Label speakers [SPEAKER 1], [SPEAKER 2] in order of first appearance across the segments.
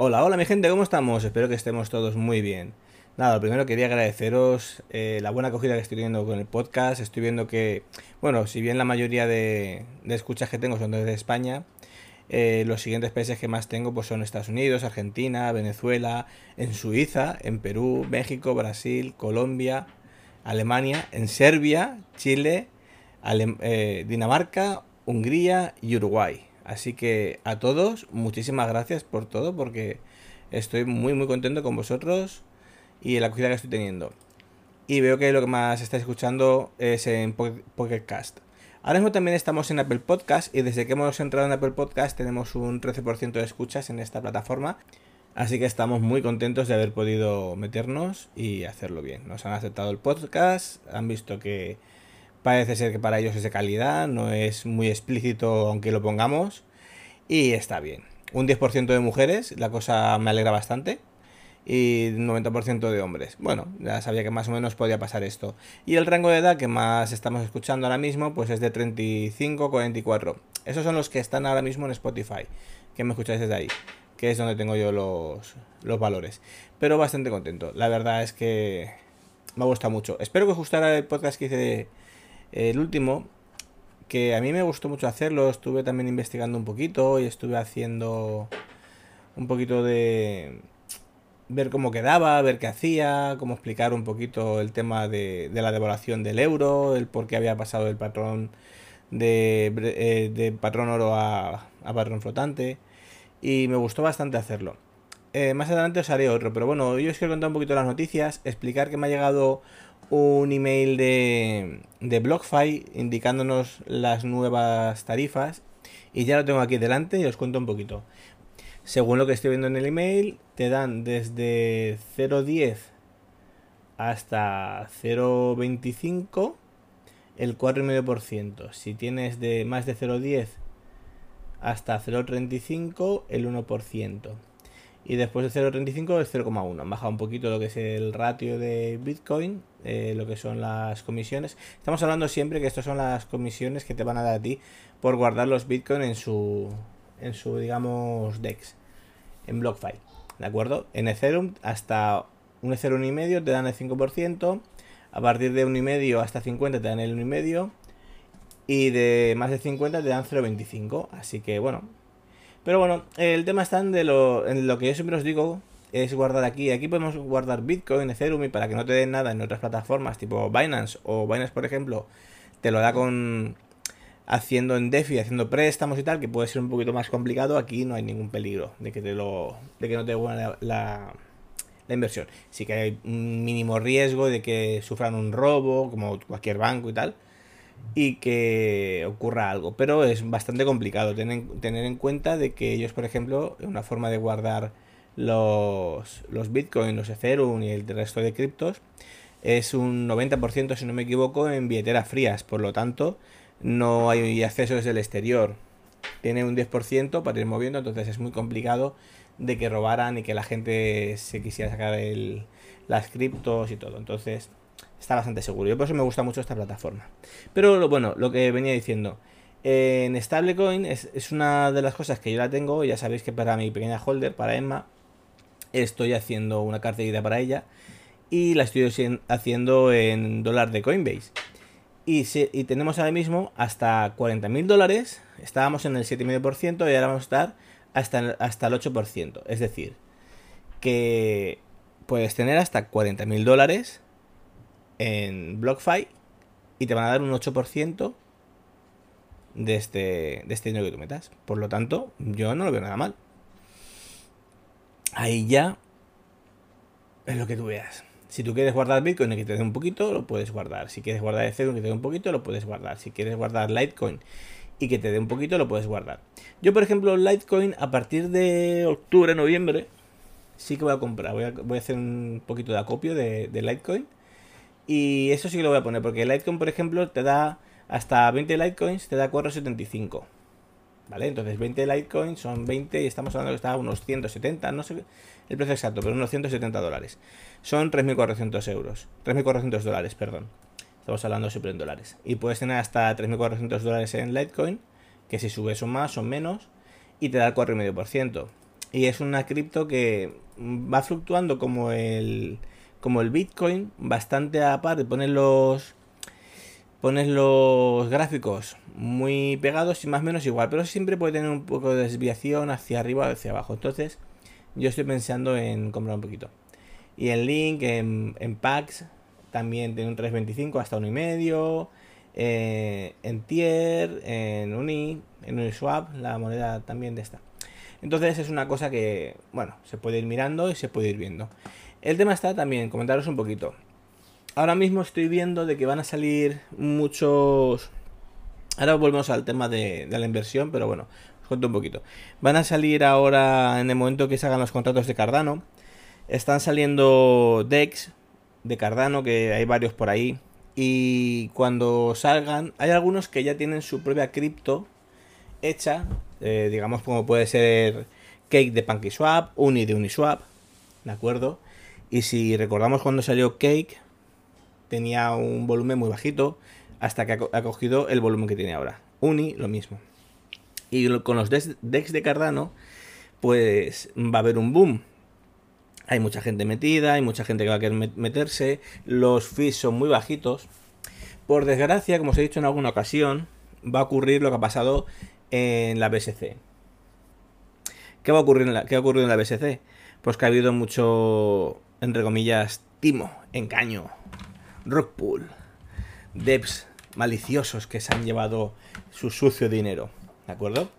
[SPEAKER 1] Hola, hola mi gente, ¿cómo estamos? Espero que estemos todos muy bien. Nada, primero quería agradeceros eh, la buena acogida que estoy teniendo con el podcast. Estoy viendo que, bueno, si bien la mayoría de, escuchas que tengo son desde España, eh, los siguientes países que más tengo pues son Estados Unidos, Argentina, Venezuela, en Suiza, en Perú, México, Brasil, Colombia, Alemania, en Serbia, Chile, eh, Dinamarca, Hungría y Uruguay. Así que a todos, muchísimas gracias por todo, porque estoy muy, muy contento con vosotros y la acogida que estoy teniendo. Y veo que lo que más estáis escuchando es en Pocket Cast. Ahora mismo también estamos en Apple Podcast y desde que hemos entrado en Apple Podcast tenemos un 13% de escuchas en esta plataforma. Así que estamos muy contentos de haber podido meternos y hacerlo bien. Nos han aceptado el podcast, han visto que Parece ser que para ellos es de calidad, no es muy explícito aunque lo pongamos. Y está bien. Un 10% de mujeres, la cosa me alegra bastante. Y un 90% de hombres. Bueno, ya sabía que más o menos podía pasar esto. Y el rango de edad que más estamos escuchando ahora mismo, pues es de 35 a 44. Esos son los que están ahora mismo en Spotify. Que me escucháis desde ahí. Que es donde tengo yo los, los valores. Pero bastante contento. La verdad es que me ha gustado mucho. Espero que os gustara el podcast que hice el último, que a mí me gustó mucho hacerlo, estuve también investigando un poquito y estuve haciendo un poquito de ver cómo quedaba, ver qué hacía, cómo explicar un poquito el tema de, la devaluación del euro, el por qué había pasado del patrón de, eh, de patrón oro a, a, patrón flotante y me gustó bastante hacerlo. Eh, más adelante os haré otro, pero bueno, yo os quiero contar un poquito las noticias, explicar que me ha llegado un email de, de BlockFi indicándonos las nuevas tarifas y ya lo tengo aquí delante y os cuento un poquito. Según lo que estoy viendo en el email, te dan desde 0.10 hasta 0.25 el 4,5%. Si tienes de más de 0.10 hasta 0.35 el 1% y después de 0.35 es 0,1. Han bajado un poquito lo que es el ratio de Bitcoin, eh, lo que son las comisiones. Estamos hablando siempre que estas son las comisiones que te van a dar a ti por guardar los Bitcoin en su, en su digamos, DEX, en BlockFi. ¿De acuerdo? En Ethereum hasta un Ethereum y medio te dan el 5%, a partir de 1,5 hasta 50 te dan el 1,5 y de más de 50 te dan 0,25. Así que bueno, pero bueno, el tema está en, de lo, en lo que yo siempre os digo, es guardar aquí. Aquí podemos guardar Bitcoin, Ethereum y para que no te den nada en otras plataformas tipo Binance o Binance, por ejemplo, te lo da con haciendo en DeFi, haciendo préstamos y tal, que puede ser un poquito más complicado. Aquí no hay ningún peligro de que te lo de que no te la, la, la inversión. Sí que hay un mínimo riesgo de que sufran un robo, como cualquier banco y tal y que ocurra algo. Pero es bastante complicado tener, tener en cuenta de que ellos, por ejemplo, una forma de guardar los, los Bitcoin, los Ethereum y el resto de criptos es un 90%, si no me equivoco, en billeteras frías. Por lo tanto, no hay acceso desde el exterior. Tiene un 10% para ir moviendo, entonces es muy complicado de que robaran y que la gente se quisiera sacar el, las criptos y todo. Entonces, está bastante seguro. Yo por eso me gusta mucho esta plataforma. Pero bueno, lo que venía diciendo. En Stablecoin es, es, una de las cosas que yo la tengo. Ya sabéis que para mi pequeña holder, para Emma, estoy haciendo una cartera para ella. Y la estoy haciendo en dólar de Coinbase. Y, y tenemos ahora mismo hasta 40.000 dólares. Estábamos en el 7,5% y ahora vamos a estar hasta, hasta el 8%. Es decir, que puedes tener hasta 40.000 dólares en BlockFi y te van a dar un 8% de este, este dinero que tú metas. Por lo tanto, yo no lo veo nada mal. Ahí ya es lo que tú veas. Si tú quieres guardar Bitcoin y que te dé un poquito, lo puedes guardar. Si quieres guardar Ethereum y que te dé un poquito, lo puedes guardar. Si quieres guardar Litecoin y que te dé un poquito, lo puedes guardar. Yo, por ejemplo, Litecoin a partir de octubre, noviembre, sí que voy a comprar. Voy a, a hacer un poquito de acopio de, Litecoin. Y eso sí que lo voy a poner, porque Litecoin, por ejemplo, te da hasta 20 Litecoins, te da 4,75. ¿Vale? Entonces 20 Litecoin son 20 y estamos hablando que está a unos 170, no sé el precio exacto, pero unos 170 dólares. Son 3.400 euros, 3.400 dólares, perdón. Estamos hablando siempre en dólares. Y puedes tener hasta 3.400 dólares en Litecoin, que si subes son más, son menos, y te da el 4,5%. Y es una cripto que va fluctuando como el, como el Bitcoin, bastante aparte, pones los, pones los gráficos muy pegados y más o menos igual, pero siempre puede tener un poco de desviación hacia arriba o hacia abajo. Entonces, yo estoy pensando en comprar un poquito. Y en Link, en, en Packs, también tiene un 3.25 hasta 1,5. Eh, en Tier, en Uni, en Uniswap, la moneda también de esta. Entonces es una cosa que, bueno, se puede ir mirando y se puede ir viendo. El tema está también, comentaros un poquito. Ahora mismo estoy viendo de que van a salir muchos Ahora volvemos al tema de, la inversión, pero bueno, os cuento un poquito. Van a salir ahora, en el momento que se hagan los contratos de Cardano, están saliendo DEX de Cardano, que hay varios por ahí. Y cuando salgan, hay algunos que ya tienen su propia cripto hecha, eh, digamos como puede ser Cake de PancakeSwap, Uni de Uniswap, ¿de acuerdo? Y si recordamos cuando salió Cake, tenía un volumen muy bajito, hasta que ha cogido el volumen que tiene ahora. Uni, lo mismo. Y con los decks de Cardano, pues va a haber un boom. Hay mucha gente metida, hay mucha gente que va a querer meterse, los fees son muy bajitos. Por desgracia, como os he dicho en alguna ocasión, va a ocurrir lo que ha pasado en la BSC. ¿Qué va a ocurrir qué ha ocurrido en la BSC? Pues que ha habido mucho, entre comillas, timo, engaño, rockpool, devs maliciosos que se han llevado su sucio dinero. ¿De acuerdo?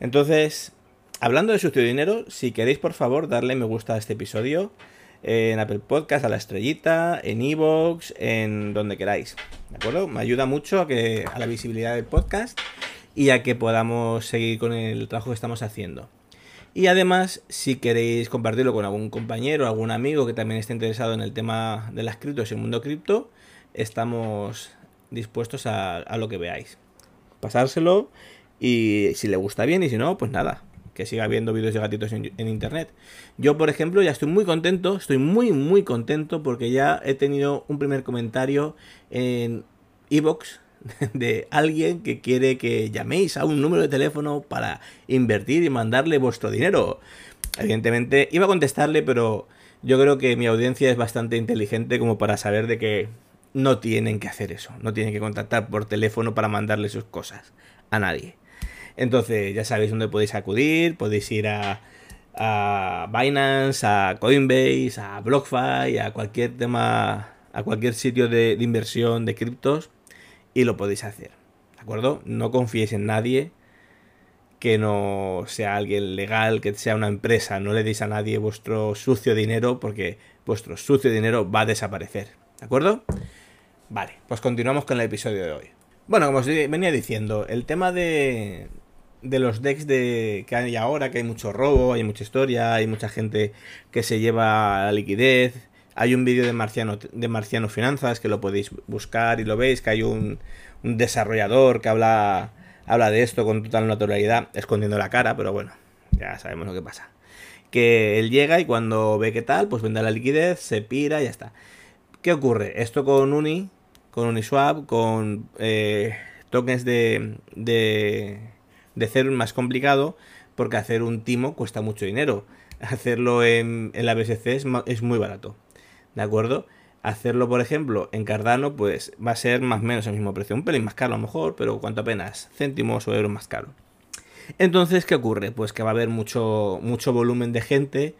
[SPEAKER 1] Entonces, hablando de sucio dinero, si queréis por favor darle me gusta a este episodio en Apple Podcast, a la estrellita, en Evox, en donde queráis. ¿De acuerdo? Me ayuda mucho a, que, a la visibilidad del podcast y a que podamos seguir con el trabajo que estamos haciendo. Y además, si queréis compartirlo con algún compañero, algún amigo que también esté interesado en el tema de las criptos y el mundo cripto, estamos dispuestos a, lo que veáis. Pasárselo y si le gusta bien y si no, pues nada, que siga viendo vídeos de gatitos en, internet. Yo, por ejemplo, ya estoy muy contento, estoy muy, muy contento porque ya he tenido un primer comentario en Evox de alguien que quiere que llaméis a un número de teléfono para invertir y mandarle vuestro dinero. Evidentemente, iba a contestarle, pero yo creo que mi audiencia es bastante inteligente como para saber de que no tienen que hacer eso, no tienen que contactar por teléfono para mandarle sus cosas a nadie. Entonces ya sabéis dónde podéis acudir, podéis ir a, a Binance, a Coinbase, a BlockFi, a cualquier tema, a cualquier sitio de, de inversión de criptos y lo podéis hacer. ¿De acuerdo? No confiéis en nadie que no sea alguien legal, que sea una empresa. No le deis a nadie vuestro sucio dinero porque vuestro sucio dinero va a desaparecer. ¿De acuerdo? Vale, pues continuamos con el episodio de hoy. Bueno, como os venía diciendo, el tema de, de los decks de, que hay ahora, que hay mucho robo, hay mucha historia, hay mucha gente que se lleva la liquidez. Hay un vídeo de Marciano, de Marciano Finanzas que lo podéis buscar y lo veis, que hay un, desarrollador que habla, habla de esto con total naturalidad, escondiendo la cara, pero bueno, ya sabemos lo que pasa. Que él llega y cuando ve que tal, pues vende la liquidez, se pira y ya está. ¿Qué ocurre? Esto con Uni con Uniswap, con eh, tokens de, de, de más complicado, porque hacer un timo cuesta mucho dinero. Hacerlo en, en la BSC es, es, muy barato, ¿de acuerdo? Hacerlo, por ejemplo, en Cardano, pues va a ser más o menos el mismo precio. Un pelín más caro a lo mejor, pero cuanto apenas céntimos o euros más caro. Entonces, ¿qué ocurre? Pues que va a haber mucho, mucho volumen de gente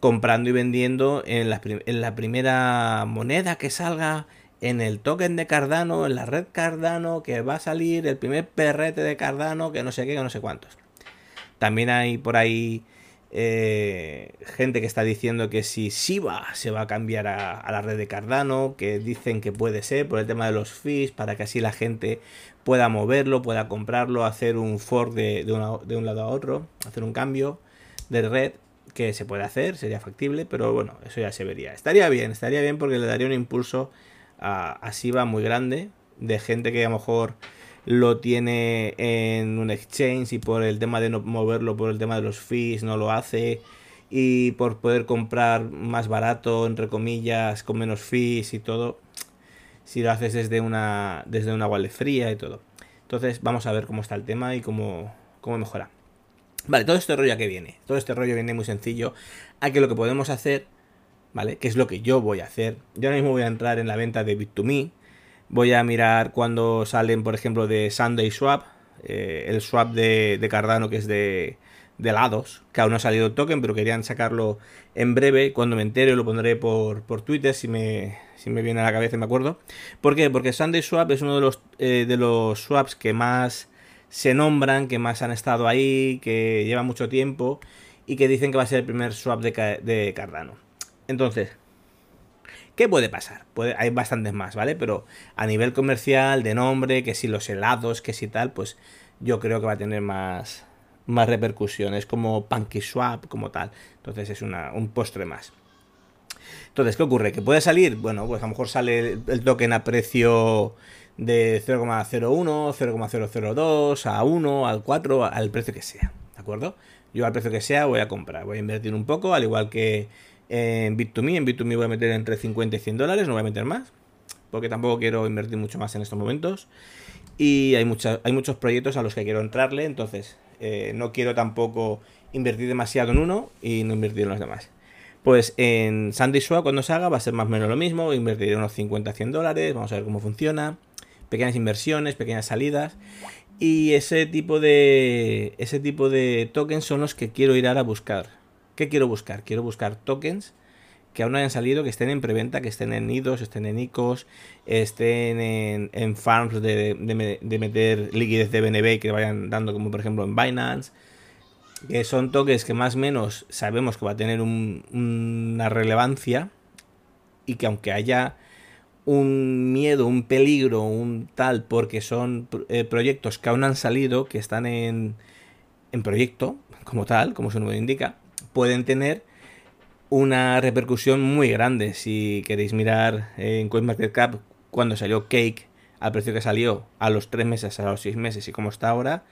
[SPEAKER 1] comprando y vendiendo en la, en la primera moneda que salga en el token de Cardano, en la red Cardano, que va a salir el primer perrete de Cardano, que no sé qué, que no sé cuántos. También hay por ahí Eh, gente que está diciendo que si Shiba se va a cambiar a, la red de Cardano, que dicen que puede ser por el tema de los fees, para que así la gente pueda moverlo, pueda comprarlo, hacer un fork de, de, un lado a otro, hacer un cambio de red que se puede hacer, sería factible, pero bueno, eso ya se vería. Estaría bien, estaría bien porque le daría un impulso a, a Shiba muy grande, de gente que a lo mejor lo tiene en un exchange y por el tema de no moverlo, por el tema de los fees, no lo hace. Y por poder comprar más barato, entre comillas, con menos fees y todo. Si lo haces desde una, desde una wallet fría y todo. Entonces vamos a ver cómo está el tema y cómo, cómo mejora. Vale, todo este rollo que viene. Todo este rollo viene muy sencillo. A que lo que podemos hacer, ¿vale? Que es lo que yo voy a hacer. Yo ahora mismo voy a entrar en la venta de Bit2Me Voy a mirar cuando salen, por ejemplo, de Sunday Swap, eh, el swap de, Cardano que es de, de lados, que aún no ha salido el token, pero querían sacarlo en breve. Cuando me entere lo pondré por, Twitter, si me, si me viene a la cabeza, me acuerdo. ¿Por qué? Porque Sunday Swap es uno de los, eh, de los swaps que más se nombran, que más han estado ahí, que lleva mucho tiempo y que dicen que va a ser el primer swap de, de Cardano. Entonces, ¿Qué puede pasar? hay bastantes más, ¿vale? Pero a nivel comercial, de nombre, que si los helados, que si tal, pues yo creo que va a tener más, más repercusiones, como PancakeSwap, como tal. Entonces es una, un postre más. Entonces, ¿qué ocurre? ¿Que puede salir? Bueno, pues a lo mejor sale el token a precio de 0,01, 0,002, a 1, al 4, al precio que sea, ¿de acuerdo? Yo al precio que sea voy a comprar, voy a invertir un poco, al igual que en Bit2Me. En Bit2Me voy a meter entre 50 y 100 dólares, no voy a meter más, porque tampoco quiero invertir mucho más en estos momentos. Y hay, hay muchos proyectos a los que quiero entrarle, entonces eh, no quiero tampoco invertir demasiado en uno y no invertir en los demás. Pues en Sandy Swap cuando se haga va a ser más o menos lo mismo, invertiré unos 50-100 dólares, vamos a ver cómo funciona, pequeñas inversiones, pequeñas salidas y ese tipo de ese tipo de tokens son los que quiero ir a buscar. ¿Qué quiero buscar? Quiero buscar tokens que aún no hayan salido, que estén en preventa, que estén en nidos, estén en ICOs, estén en, farms de, meter liquidez de BNB que vayan dando, como por ejemplo en Binance. Que son tokens que más o menos sabemos que va a tener una relevancia y que aunque haya un miedo, un peligro, un tal, porque son eh, proyectos que aún han salido, que están en, en proyecto como tal, como su nombre indica, pueden tener una repercusión muy grande. Si queréis mirar en CoinMarketCap cuando salió Cake, al precio que salió, a los 3 meses, a los 6 meses y cómo está ahora,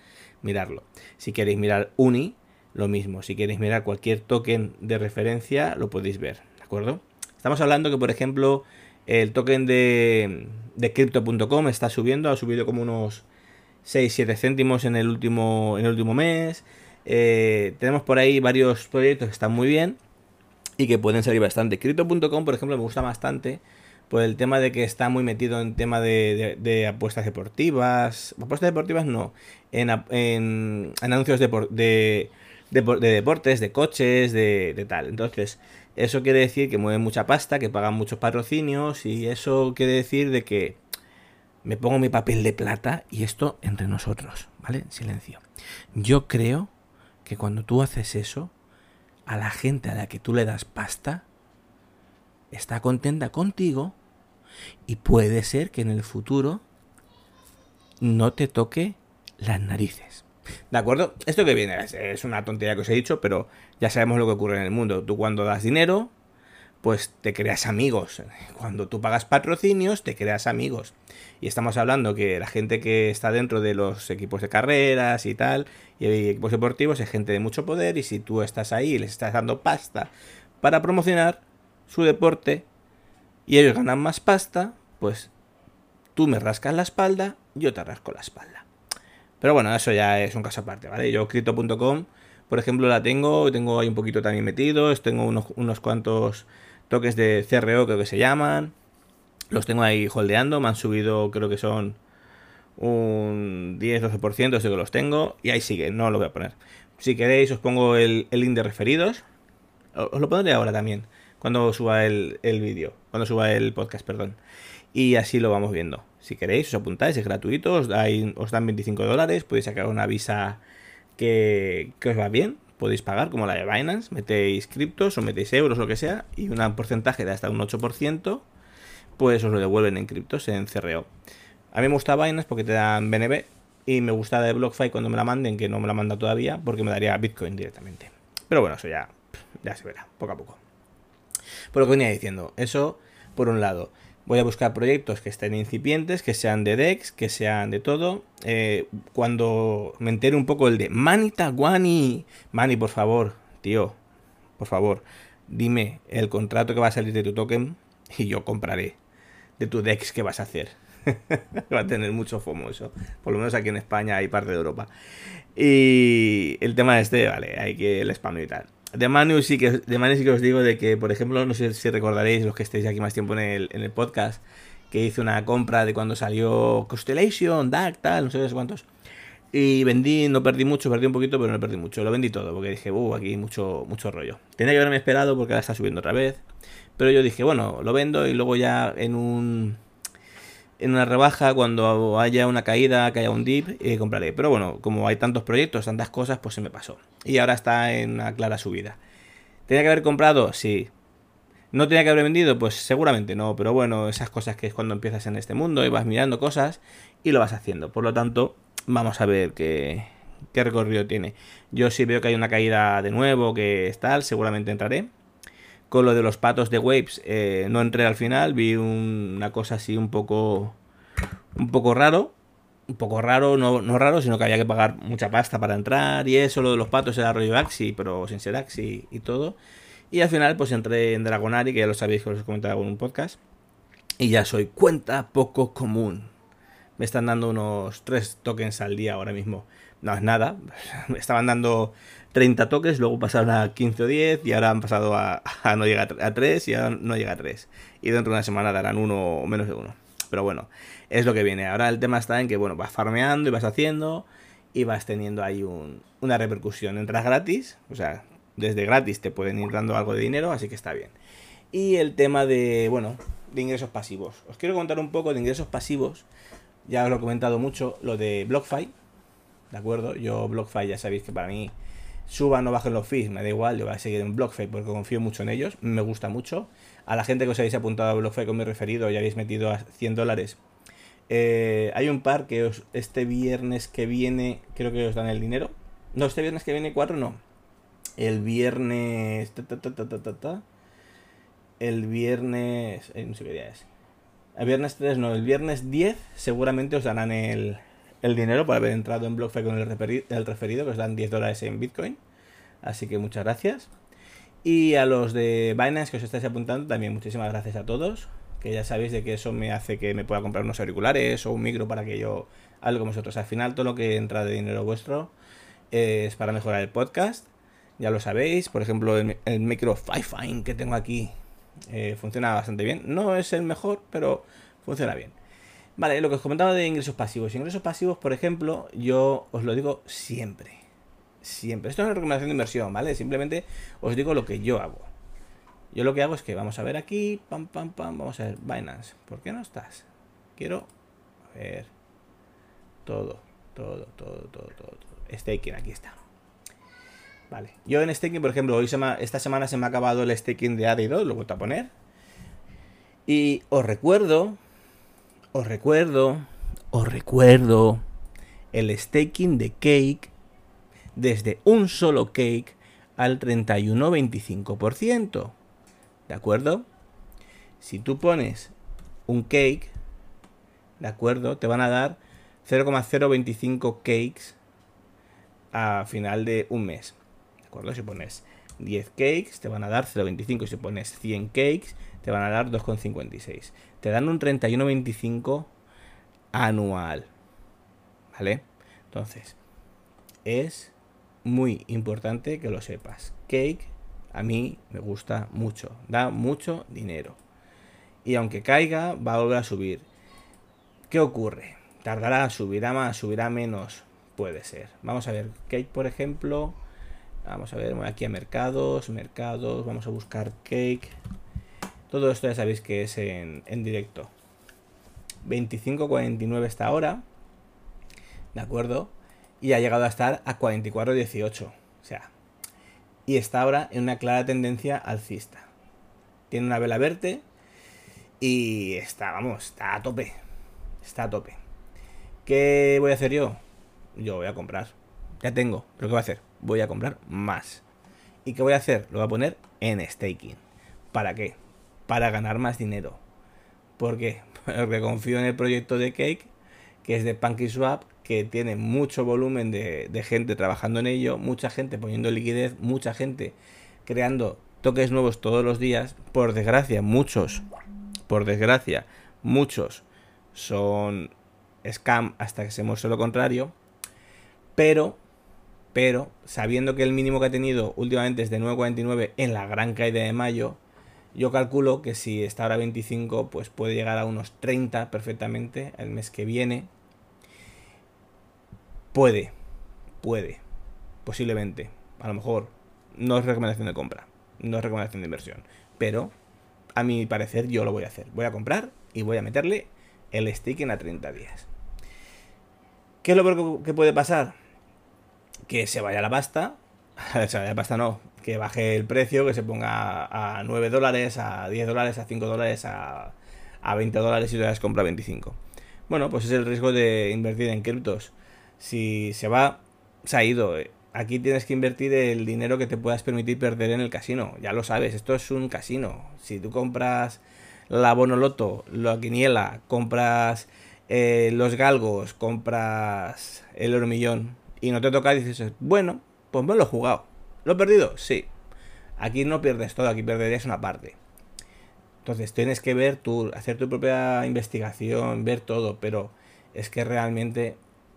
[SPEAKER 1] mirarlo. Si queréis mirar Uni, lo mismo. Si queréis mirar cualquier token de referencia, lo podéis ver, ¿de acuerdo? Estamos hablando que, por ejemplo, el token de, de Crypto.com está subiendo, ha subido como unos 6-7 céntimos en el último, en el último mes. Eh, tenemos por ahí varios proyectos que están muy bien y que pueden salir bastante. Crypto.com, por ejemplo, me gusta bastante por el tema de que está muy metido en tema de, apuestas deportivas. Apuestas deportivas no, en, anuncios de, de, deportes, de coches, de, tal. Entonces, eso quiere decir que mueven mucha pasta, que pagan muchos patrocinios y eso quiere decir de que me pongo mi papel de plata y esto entre nosotros, ¿vale? Silencio. Yo creo que cuando tú haces eso, a la gente a la que tú le das pasta, está contenta contigo y puede ser que en el futuro no te toque las narices. ¿De acuerdo? Esto que viene es una tontería que os he dicho, pero ya sabemos lo que ocurre en el mundo. Tú cuando das dinero, pues te creas amigos. Cuando tú pagas patrocinios, te creas amigos. Y estamos hablando que la gente que está dentro de los equipos de carreras y tal, y equipos deportivos, es gente de mucho poder, y si tú estás ahí y les estás dando pasta para promocionar su deporte, y ellos ganan más pasta, pues tú me rascas la espalda, yo te rasco la espalda. Pero bueno, eso ya es un caso aparte, ¿vale? Yo, Crypto.com, por ejemplo, la tengo, tengo ahí un poquito también metido, tengo unos, unos cuantos toques de CRO creo que se llaman. Los tengo ahí holdeando, me han subido creo que son un 10-12%, sé que los tengo. Y ahí sigue, no lo voy a poner. Si queréis os pongo el, link de referidos. Os lo pondré ahora también, cuando suba el, vídeo, cuando suba el podcast, perdón. Y así lo vamos viendo. Si queréis, os apuntáis, es gratuito, os, dan 25 dólares, podéis sacar una visa que, que os va bien, podéis pagar, como la de Binance, metéis criptos o metéis euros, lo que sea, y un porcentaje de hasta un 8%, pues os lo devuelven en criptos, en CRO. A mí me gusta Binance porque te dan BNB, y me gusta de BlockFi cuando me la manden, que no me la manda todavía, porque me daría Bitcoin directamente. Pero bueno, eso ya, ya se verá, poco a poco. Por lo que venía diciendo, eso por un lado. Voy a buscar proyectos que estén incipientes, que sean de DEX, que sean de todo. Eh, cuando me entere un poco el de Manita Guani, Mani, por favor, tío, por favor, dime el contrato que va a salir de tu token y yo compraré de tu DEX que vas a hacer. va a tener mucho FOMO eso. Por lo menos aquí en España y parte de Europa. Y el tema este, vale, hay que el spam y tal. De Manu sí que, de Manu sí que os digo de que, por ejemplo, no sé si recordaréis los que estéis aquí más tiempo en el, en el podcast, que hice una compra de cuando salió Constellation, Dark, tal, no sé cuántos. Y vendí, no perdí mucho, perdí un poquito, pero no perdí mucho. Lo vendí todo, porque dije, uh, aquí mucho, mucho rollo. Tenía que haberme esperado porque ahora está subiendo otra vez. Pero yo dije, bueno, lo vendo y luego ya en un en una rebaja, cuando haya una caída, que haya un dip, eh, compraré. Pero bueno, como hay tantos proyectos, tantas cosas, pues se me pasó. Y ahora está en una clara subida. ¿Tenía que haber comprado? Sí. ¿No tenía que haber vendido? Pues seguramente no. Pero bueno, esas cosas que es cuando empiezas en este mundo y vas mirando cosas y lo vas haciendo. Por lo tanto, vamos a ver qué, qué recorrido tiene. Yo si veo que hay una caída de nuevo, que es tal, seguramente entraré. Con lo de los patos de Waves eh, no entré al final, vi una cosa así un poco un poco raro, un poco raro, no, no, raro, sino que había que pagar mucha pasta para entrar y eso, lo de los patos era rollo Axi, pero sin ser Axi y todo. Y al final pues entré en Dragonari, que ya lo sabéis que os he comentado en un podcast, y ya soy cuenta poco común. Me están dando unos 3 tokens al día ahora mismo. No es nada, estaban dando 30 toques, luego pasaron a 15 o 10 y ahora han pasado a, no llegar a 3 y ahora no llega a 3. Y dentro de una semana darán uno o menos de uno. Pero bueno, es lo que viene. Ahora el tema está en que, bueno, vas farmeando y vas haciendo y vas teniendo ahí una repercusión. Entras gratis, o sea, desde gratis te pueden ir dando algo de dinero, así que está bien. Y el tema de, bueno, de ingresos pasivos. Os quiero contar un poco de ingresos pasivos. Ya os lo he comentado mucho, lo de BlockFi. ¿De acuerdo? Yo BlockFi ya sabéis que para mí suban o bajen los fees, me da igual, yo voy a seguir en BlockFi porque confío mucho en ellos, me gusta mucho. A la gente que os habéis apuntado a BlockFi con mi referido y habéis metido a 100 dólares, eh, hay un par que os, este viernes que viene creo que os dan el dinero. No, este viernes que viene 4 no. El viernes... el viernes... Eh, no sé qué día es. El viernes 3 no, el viernes 10 seguramente os darán el, el dinero por haber entrado en BlockFi con el referido, que os dan 10 dólares en Bitcoin. Así que muchas gracias. Y a los de Binance que os estáis apuntando, también muchísimas gracias a todos. Que ya sabéis de que eso me hace que me pueda comprar unos auriculares o un micro para que yo hable con vosotros. Al final, todo lo que entra de dinero vuestro es para mejorar el podcast. Ya lo sabéis. Por ejemplo, el, micro Fifine que tengo aquí eh, funciona bastante bien. No es el mejor, pero funciona bien. Vale, lo que os comentaba de ingresos pasivos. Ingresos pasivos, por ejemplo, yo os lo digo siempre. Siempre. Esto es una recomendación de inversión, ¿vale? Simplemente os digo lo que yo hago. Yo lo que hago es que vamos a ver aquí, pam, pam, pam, vamos a ver, Binance. ¿Por qué no estás? Quiero ver todo, todo, todo, todo, todo, todo. Staking, aquí está. Vale. Yo en staking, por ejemplo, hoy esta semana se me ha acabado el staking de AD2, lo he vuelto a poner. Y os recuerdo os recuerdo, os recuerdo el staking de cake desde un solo cake al 31,25%. ¿De acuerdo? Si tú pones un cake, ¿de acuerdo? Te van a dar 0,025 cakes a final de un mes. ¿De acuerdo? Si pones 10 cakes, te van a dar 0,25. Si pones 100 cakes, te van a dar 2,56 te dan un 31.25 anual. ¿Vale? Entonces, es muy importante que lo sepas. Cake a mí me gusta mucho, da mucho dinero. Y aunque caiga, va a volver a subir. ¿Qué ocurre? Tardará, subirá más, subirá menos. Puede ser. Vamos a ver, Cake, por ejemplo. Vamos a ver, aquí a mercados, mercados, vamos a buscar Cake. Todo esto ya sabéis que es en, directo. 25.49 esta hora. ¿De acuerdo? Y ha llegado a estar a 44.18. O sea, y está ahora en una clara tendencia alcista. Tiene una vela verde y está, vamos, está a tope. Está a tope. ¿Qué voy a hacer yo? Yo voy a comprar. Ya tengo, pero ¿qué voy a hacer? Voy a comprar más. ¿Y qué voy a hacer? Lo voy a poner en staking. ¿Para qué? Para ganar más dinero. ¿Por qué? Porque confío en el proyecto de Cake, que es de PancakeSwap, que tiene mucho volumen de, de gente trabajando en ello, mucha gente poniendo liquidez, mucha gente creando toques nuevos todos los días. Por desgracia, muchos, por desgracia, muchos son scam hasta que se muestre lo contrario. Pero, pero, sabiendo que el mínimo que ha tenido últimamente es de 9.49 en la gran caída de mayo, yo calculo que si está ahora 25, pues puede llegar a unos 30 perfectamente el mes que viene. Puede, puede, posiblemente, a lo mejor. No es recomendación de compra, no es recomendación de inversión, pero a mi parecer yo lo voy a hacer. Voy a comprar y voy a meterle el staking a 30 días. ¿Qué es lo que puede pasar? Que se vaya la pasta. se vaya la pasta no. Que baje el precio, que se ponga a 9 dólares, a 10 dólares, a 5 dólares, a, 20 dólares y tú las compra 25. Bueno, pues es el riesgo de invertir en criptos. Si se va, se ha ido. Aquí tienes que invertir el dinero que te puedas permitir perder en el casino. Ya lo sabes, esto es un casino. Si tú compras la Bonoloto, la Quiniela, compras eh, los galgos, compras el hormillón y no te toca, dices, bueno, pues me lo he jugado. ¿Lo he perdido? Sí. Aquí no pierdes todo, aquí perderías una parte. Entonces tienes que ver tu, hacer tu propia investigación, ver todo, pero es que realmente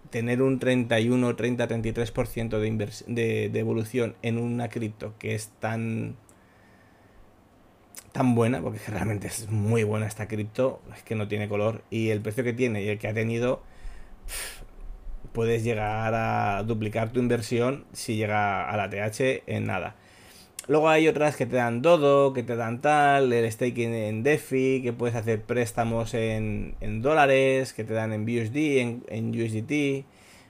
[SPEAKER 1] tener un 31, 30, 33% de, de, de evolución en una cripto que es tan tan buena, porque realmente es muy buena esta cripto, es que no tiene color. Y el precio que tiene y el que ha tenido, puedes llegar a duplicar tu inversión si llega a la TH en nada. Luego hay otras que te dan Dodo, que te dan tal, el staking en DeFi, que puedes hacer préstamos en, dólares, que te dan en BUSD, en, en, USDT,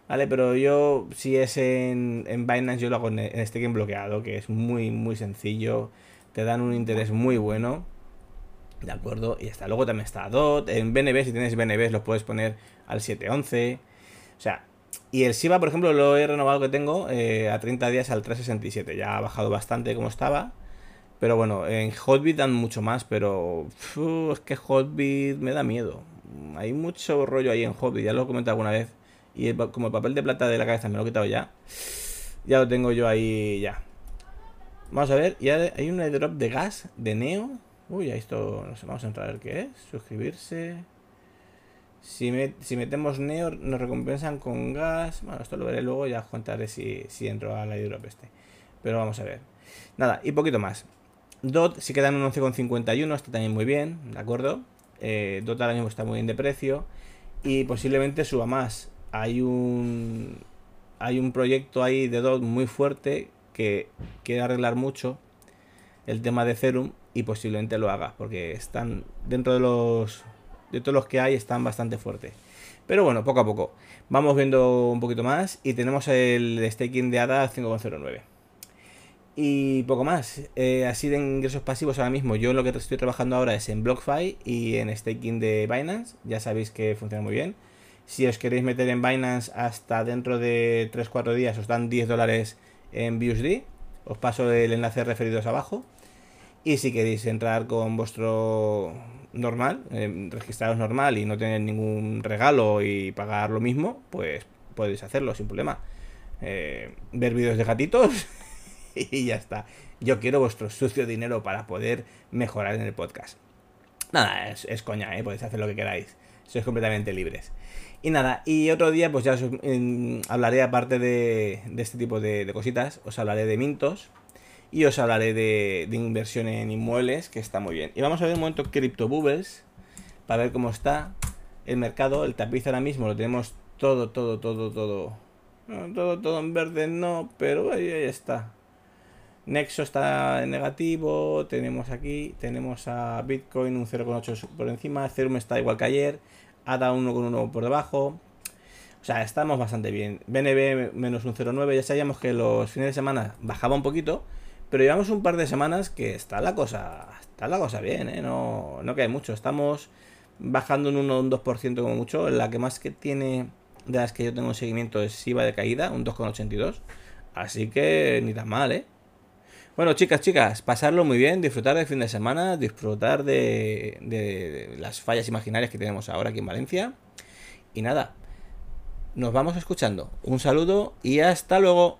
[SPEAKER 1] ¿vale? Pero yo, si es en, en Binance, yo lo hago en, en staking bloqueado, que es muy, muy sencillo te dan un interés muy bueno. ¿De acuerdo? Y hasta luego también está DOT. En BNB, si tienes BNB, lo puedes poner al 711. O sea, y el SIVA, por ejemplo, lo he renovado que tengo eh, a 30 días al 367. Ya ha bajado bastante como estaba. Pero bueno, en Hotbit dan mucho más, pero es que Hotbit me da miedo. Hay mucho rollo ahí en Hotbit, ya lo he comentado alguna vez. Y como el papel de plata de la cabeza me lo he quitado ya, ya lo tengo yo ahí ya. Vamos a ver, ya hay un airdrop de gas de Neo. Uy, esto no sé, vamos a entrar a ver qué es. Suscribirse. Si, si metemos Neo, nos recompensan con gas. Bueno, esto lo veré luego, ya os contaré si, si entro al airdrop este. Pero vamos a ver. Nada, y poquito más. DOT si queda en un 11,51, está también muy bien, ¿de acuerdo? Eh, DOT ahora mismo está muy bien de precio. Y posiblemente suba más. Hay un. Hay un proyecto ahí de DOT muy fuerte que quiere arreglar mucho el tema de Serum y posiblemente lo haga, porque están dentro de los de todos los que hay están bastante fuertes. Pero bueno, poco a poco. Vamos viendo un poquito más y tenemos el staking de ADA 5.09. Y poco más. Eh, así de ingresos pasivos ahora mismo. Yo lo que estoy trabajando ahora es en BlockFi y en staking de Binance. Ya sabéis que funciona muy bien. Si os queréis meter en Binance hasta dentro de 3-4 días os dan 10 dólares en BUSD. Os paso el enlace referidos abajo. Y si queréis entrar con vuestro normal, eh, registraros normal y no tener ningún regalo y pagar lo mismo, pues podéis hacerlo sin problema. Eh, ver vídeos de gatitos y ya está. Yo quiero vuestro sucio dinero para poder mejorar en el podcast. Nada, es, coña, ¿eh? podéis hacer lo que queráis. Sois completamente libres. Y nada, y otro día pues ya os hablaré aparte de, este tipo de, cositas, os hablaré de Mintos y os hablaré de, inversión en inmuebles, que está muy bien. Y vamos a ver un momento Crypto Bubbles, para ver cómo está el mercado. El tapiz ahora mismo lo tenemos todo, todo, todo, todo. todo, todo en verde no, pero ahí, ahí está. Nexo está en negativo, tenemos aquí, tenemos a Bitcoin un 0,8 por encima, Ethereum está igual que ayer, ADA 1,1 por debajo. O sea, estamos bastante bien. BNB menos un 0,9. Ya sabíamos que los fines de semana bajaba un poquito, Pero llevamos un par de semanas que está la cosa, está la cosa bien, ¿eh? No, no cae mucho. Estamos bajando un 1 o un 2% como mucho. La que más que tiene de las que yo tengo un seguimiento es SIVA de caída, un 2,82. Así que ni tan mal, ¿eh? Bueno, chicas, chicas, pasarlo muy bien, disfrutar del fin de semana, disfrutar de, de, las fallas imaginarias que tenemos ahora aquí en Valencia. Y nada, nos vamos escuchando. Un saludo y hasta luego.